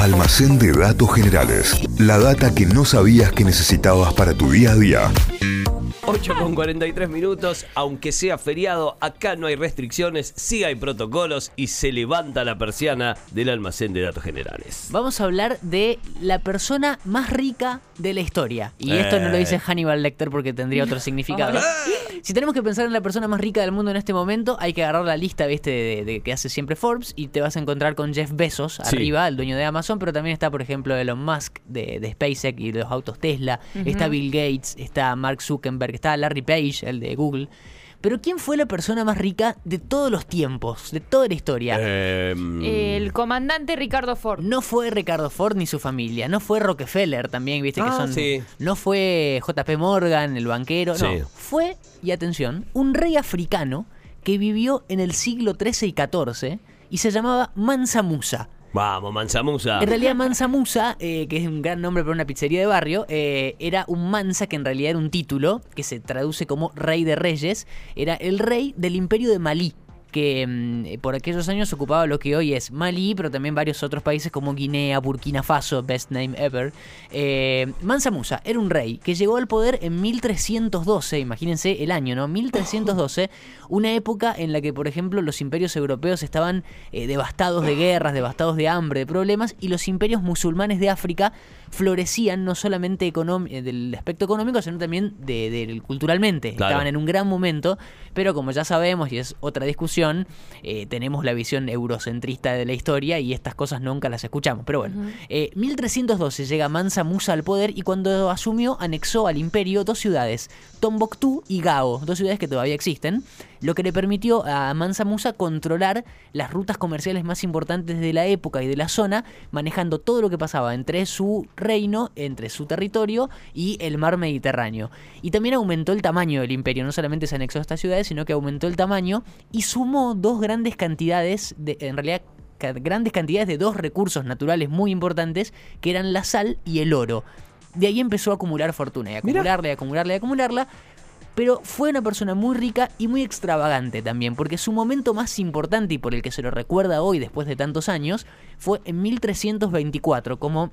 Almacén de datos generales. La data que no sabías que necesitabas para tu día a día. 8 con 43 minutos, aunque sea feriado, acá no hay restricciones, sí hay protocolos y se levanta la persiana del almacén de datos generales. Vamos a hablar de la persona más rica de la historia. Y esto no lo dice Eh. Hannibal Lecter porque tendría otro significado. Si tenemos que pensar en la persona más rica del mundo en este momento, hay que agarrar la lista ¿viste? De, de que hace siempre Forbes y te vas a encontrar con Jeff Bezos Sí. arriba, el dueño de Amazon, pero también está, por ejemplo, Elon Musk de, de SpaceX y de los autos Tesla, está Bill Gates, está Mark Zuckerberg, está Larry Page, el de Google. Pero ¿quién fue la persona más rica de todos los tiempos, de toda la historia? Em, El comandante Ricardo Ford. No fue Ricardo Ford ni su familia, no fue Rockefeller también, viste que Ah, son. sí. No fue JP Morgan, el banquero, Sí. no. Fue, y atención, un rey africano que vivió en el siglo XIII y XIV y se llamaba Mansa Musa. Vamos, Manzamusa. En realidad Mansa Musa, eh, que es un gran nombre para una pizzería de barrio, eh, era un Mansa que en realidad era un título que se traduce como Rey de Reyes. Era el rey del imperio de Malí que mm, eh, por aquellos años ocupaba lo que hoy es Malí, pero también varios otros países como Guinea, Burkina Faso, best name ever. Eh, Mansa Musa era un rey que llegó al poder en 1312, imagínense el año, ¿no? 1312, una época en la que, por ejemplo, los imperios europeos estaban eh, devastados de guerras, devastados de hambre, de problemas, y los imperios musulmanes de África florecían no solamente eh, del aspecto económico, sino también de, culturalmente. Claro. Estaban en un gran momento, pero como ya sabemos, y es otra discusión, eh, tenemos la visión eurocentrista de la historia y estas cosas nunca las escuchamos. Pero bueno, eh, 1312 llega Mansa Musa al poder y cuando asumió anexó al imperio dos ciudades, Tombuctú y Gao, dos ciudades que todavía existen, lo que le permitió a Mansa Musa controlar las rutas comerciales más importantes de la época y de la zona, manejando todo lo que pasaba entre su reino, entre su territorio y el mar Mediterráneo. Y también aumentó el tamaño del imperio, no solamente se anexó a estas ciudades, sino que aumentó el tamaño y sumó dos grandes cantidades, de, en realidad grandes cantidades de dos recursos naturales muy importantes, que eran la sal y el oro. De ahí empezó a acumular fortuna, y Mirá. acumularla, y acumularla, y acumularla. Pero fue una persona muy rica y muy extravagante también, porque su momento más importante y por el que se lo recuerda hoy después de tantos años fue en 1324, como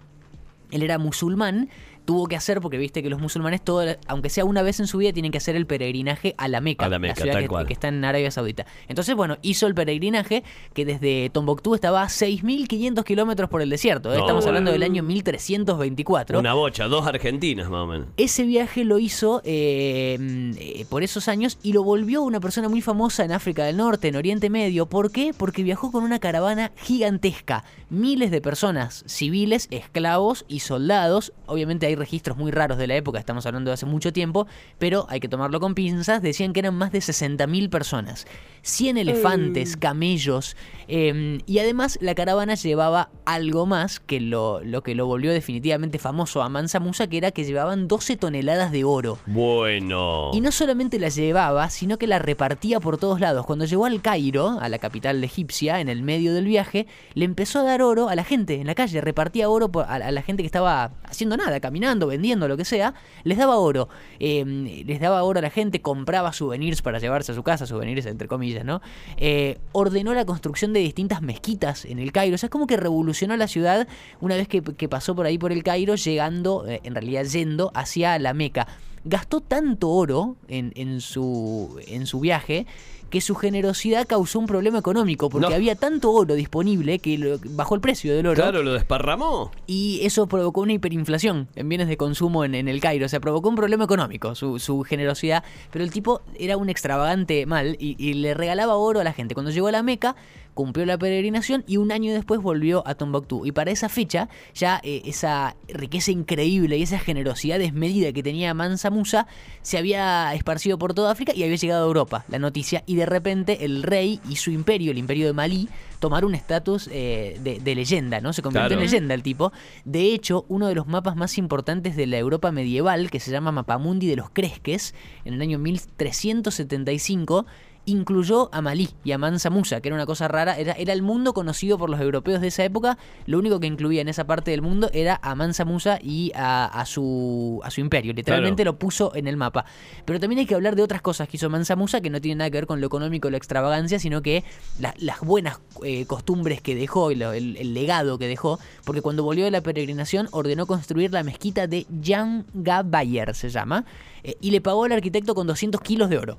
él era musulmán, tuvo que hacer, porque viste que los musulmanes, todo, aunque sea una vez en su vida, tienen que hacer el peregrinaje a la Meca, A la Meca, ciudad tal que, cual. que está en Arabia Saudita. Entonces, bueno, hizo el peregrinaje que desde Tombuctú estaba a 6.500 kilómetros por el desierto. ¿eh? No, Estamos hablando del año 1324. Una bocha, dos argentinas más o menos. Ese viaje lo hizo eh, eh, por esos años y lo volvió una persona muy famosa en África del Norte, en Oriente Medio. ¿Por qué? Porque viajó con una caravana gigantesca. Miles de personas, civiles, esclavos y soldados. Obviamente hay registros muy raros de la época, estamos hablando de hace mucho tiempo, pero hay que tomarlo con pinzas. Decían que eran más de 60.000 personas. 100 elefantes, camellos. eh, y además la caravana llevaba algo más que lo, lo que lo volvió definitivamente famoso a Mansa Musa, que era que llevaban 12 toneladas de oro. Bueno. Y no solamente la llevaba, sino que la repartía por todos lados. Cuando llegó al Cairo, a la capital egipcia, en el medio del viaje, le empezó a dar oro a la gente en la calle. Repartía oro por- a, a la gente que estaba haciendo nada, caminando, vendiendo, lo que sea. Les daba oro. Eh, les daba oro a la gente, compraba souvenirs para llevarse a su casa, souvenirs entre comillas, ¿no? Eh, ordenó la construcción de distintas mezquitas en el Cairo. O sea, es como que revolucionó la ciudad una vez que, pasó por ahí por el Cairo, llegando, eh, en realidad yendo hacia la Meca gastó tanto oro en su, en su viaje que su generosidad causó un problema económico porque No. había tanto oro disponible que lo- bajó el precio del oro Claro, lo desparramó. y eso provocó una hiperinflación en bienes de consumo en, en el Cairo. O sea, provocó un problema económico, su, su generosidad. Pero el tipo era un extravagante mal y, y le regalaba oro a la gente. Cuando llegó a la Meca, cumplió la peregrinación y un año después volvió a Tombuctú. Y para esa fecha, ya eh, esa riqueza increíble y esa generosidad desmedida que tenía Mansa Musa se había esparcido por toda África y había llegado a Europa la noticia. Y de repente el rey y su imperio, el imperio de Malí, tomaron un estatus eh, de, de leyenda, ¿no? Se convirtió Claro. en leyenda el tipo. De hecho, uno de los mapas más importantes de la Europa medieval, que se llama Mapamundi de los Cresques, en el año 1375, incluyó a Malí y a Mansa Musa, que era una cosa rara, era, era el mundo conocido por los europeos de esa época, lo único que incluía en esa parte del mundo era a Mansa Musa y a, a su, a su imperio, literalmente lo puso en el mapa. Pero también hay que hablar de otras cosas que hizo Mansa Musa que no tienen nada que ver con lo económico o la extravagancia, sino que la- las buenas eh, costumbres que dejó el, el legado que dejó, porque cuando volvió de la peregrinación ordenó construir la mezquita de Yangabayer, se llama, eh, y le pagó al arquitecto con 200 kilos de oro.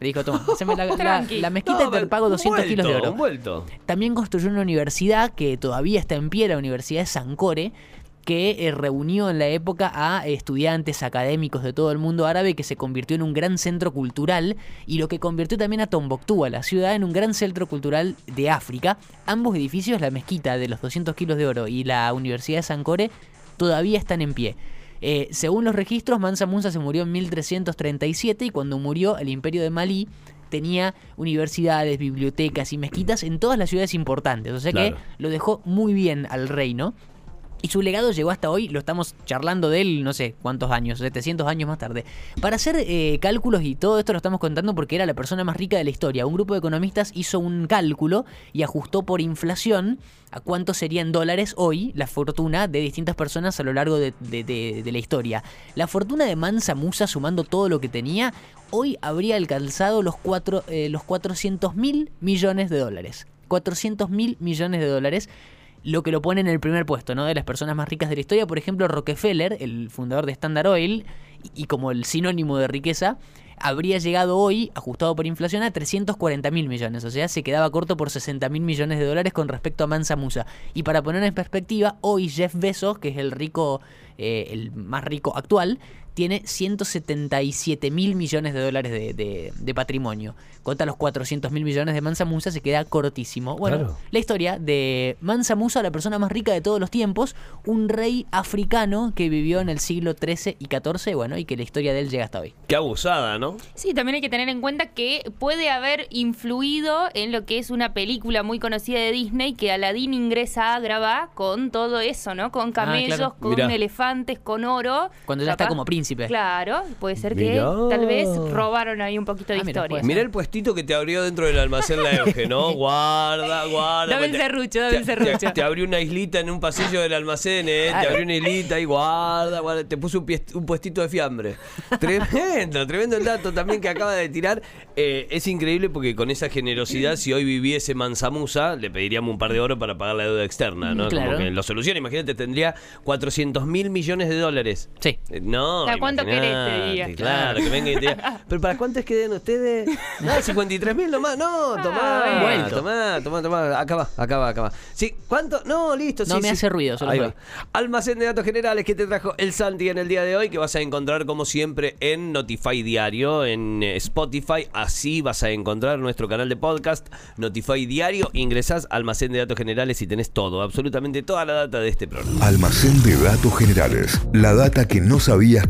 Le dijo, toma, haceme la, la- mezquita y te pago un 200 kilos de oro. vuelto. También construyó una universidad que todavía está en pie, la Universidad de Sankore, que eh, reunió en la época a estudiantes académicos de todo el mundo árabe, que se convirtió en un gran centro cultural y lo que convirtió también a Tombuctú, a la ciudad, en un gran centro cultural de África. Ambos edificios, la mezquita de los 200 kilos de oro y la Universidad de Sankore, todavía están en pie. Eh, según los registros, Mansa Musa se murió en 1337 y cuando murió el imperio de Malí tenía universidades, bibliotecas y mezquitas en todas las ciudades importantes. O sea Claro. que lo dejó muy bien al reino. Y su legado llegó hasta hoy, lo estamos charlando de él no sé cuántos años, 700 años más tarde. Para hacer eh, cálculos y todo esto lo estamos contando porque era la persona más rica de la historia. Un grupo de economistas hizo un cálculo y ajustó por inflación a cuánto sería en dólares hoy la fortuna de distintas personas a lo largo de la historia. La fortuna de Mansa Musa, sumando todo lo que tenía, hoy habría alcanzado los, cuatro, eh, los 400 mil millones de dólares. 400 mil millones de dólares lo que lo pone en el primer puesto, ¿no? De las personas más ricas de la historia. Por ejemplo, Rockefeller, el fundador de Standard Oil, y, como el sinónimo de riqueza, habría llegado hoy, ajustado por inflación, a 340 mil millones. O sea, se quedaba corto por 60 mil millones de dólares con respecto a Mansa Musa. Y para poner en perspectiva, hoy Jeff Bezos, que es el rico, eh, el más rico actual, tiene 177 mil millones de dólares de, de- de patrimonio. Contra los 400 mil millones de Mansa Musa se queda cortísimo. Bueno, Claro. la historia de Mansa Musa, la persona más rica de todos los tiempos, un rey africano que vivió en el siglo XIII y XIV, bueno, y que la historia de él llega hasta hoy. Qué abusada, ¿no? Sí, también hay que tener en cuenta que puede haber influido en lo que es una película muy conocida de Disney que Aladdin ingresa a Agrava con todo eso, ¿no? Con camellos, claro. con Mirá. elefantes, con oro. Cuando ya está como príncipe. Claro, puede ser Mirá. que tal vez robaron ahí un poquito de Ah, mira, historia. puede ser. Mirá el puestito que te abrió dentro del almacén la Euge, ¿no? Guarda, guarda. Dame el Te- serrucho, dame te- el serrucho. Te, te abrió una islita en un pasillo del almacén, ¿eh? Te abrió una islita y guarda, guarda. Te puso un, pie- un puestito de fiambre. Tremendo, tremendo el dato también que acaba de tirar. Eh, es increíble porque con esa generosidad, si hoy viviese Mansamusa, le pediríamos un par de oro para pagar la deuda externa, ¿no? Claro. Como que lo soluciona. Imagínate, tendría 400 mil millones de dólares. Sí. Eh, No. ¿Para cuánto querés, te diría? Claro, que venga y te diga. ¿Pero para cuánto es que den ustedes? No, 53 mil nomás. No, tomá. Ah, bueno. Tomá, tomá, tomá. Acá va, acá va, acá va. Sí, ¿cuánto? No, listo. No sí, me sí. hace ruido, solo Ahí va. Almacén de datos generales que te trajo el Santi en el día de hoy, que vas a encontrar como siempre en Notify Diario, en eh, Spotify. Así vas a encontrar nuestro canal de podcast, Notify Diario. Ingresás Almacén de datos generales y tenés todo, absolutamente toda la data de este programa. Almacén de datos generales. La data que no sabías